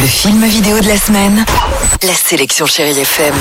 Le film vidéo de la semaine. La sélection Chérie FM.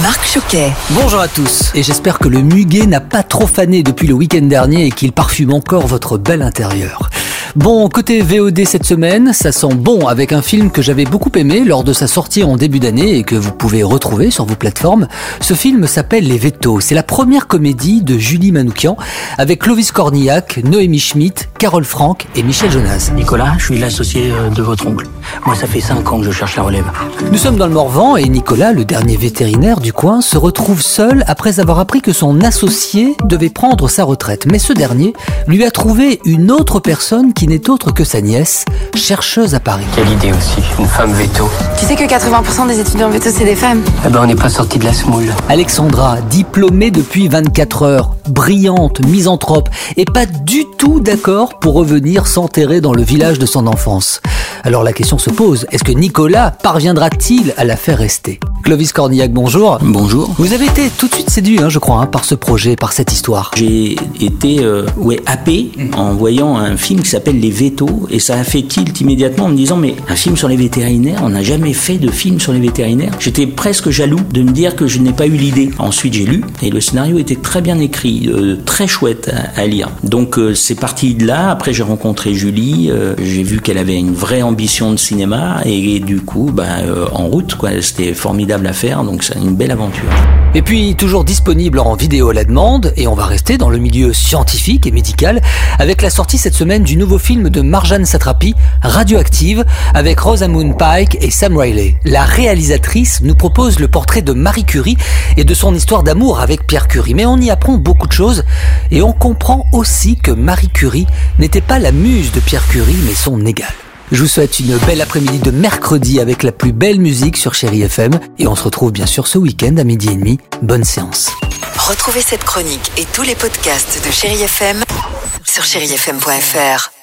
Marc Choquet. Bonjour à tous, et j'espère que le muguet n'a pas trop fané depuis le week-end dernier et qu'il parfume encore votre bel intérieur. Bon, côté VOD cette semaine, ça sent bon avec un film que j'avais beaucoup aimé lors de sa sortie en début d'année et que vous pouvez retrouver sur vos plateformes. Ce film s'appelle Les Vétos. C'est la première comédie de Julie Manoukian avec Clovis Cornillac, Noémie Schmidt, Carole Franck et Michel Jonas. Nicolas, je suis l'associé euh, de votre oncle. Moi, ça fait 5 ans que je cherche la relève. Nous sommes dans le Morvan et Nicolas, le dernier vétérinaire du coin, se retrouve seul après avoir appris que son associé devait prendre sa retraite. Mais ce dernier lui a trouvé une autre personne qui n'est autre que sa nièce, chercheuse à Paris. Quelle idée aussi, une femme veto. Tu sais que 80% des étudiants veto, c'est des femmes. Eh ben, on n'est pas sorti de la semoule. Alexandra, diplômée depuis 24 heures, brillante, misanthrope, et pas du tout d'accord pour revenir s'enterrer dans le village de son enfance. Alors la question se pose, est-ce que Nicolas parviendra-t-il à la faire rester? Clovis Cornillac, bonjour. Bonjour. Vous avez été tout de suite séduit, hein, je crois, hein, par ce projet, par cette histoire. J'ai été euh, ouais, happé en voyant un film qui s'appelle Les Vétos et ça a fait tilt immédiatement en me disant mais un film sur les vétérinaires, on n'a jamais fait de film sur les vétérinaires. J'étais presque jaloux de me dire que je n'ai pas eu l'idée. Ensuite j'ai lu et le scénario était très bien écrit, euh, très chouette à, à lire. Donc euh, c'est parti de là. Après j'ai rencontré Julie, euh, j'ai vu qu'elle avait une vraie ambition de cinéma et, du coup bah, euh, en route quoi. C'était formidable donc c'est une belle aventure. Et puis toujours disponible en vidéo à la demande, et on va rester dans le milieu scientifique et médical avec la sortie cette semaine du nouveau film de Marjane Satrapi, Radioactive, avec Rosamund Pike et Sam Riley. La réalisatrice nous propose le portrait de Marie Curie et de son histoire d'amour avec Pierre Curie. Mais on y apprend beaucoup de choses, et on comprend aussi que Marie Curie n'était pas la muse de Pierre Curie, mais son égale. Je vous souhaite une belle après-midi de mercredi avec la plus belle musique sur Chéri FM et on se retrouve bien sûr ce week-end à midi et demi. Bonne séance. Retrouvez cette chronique et tous les podcasts de Chérie FM sur chérifm.fr.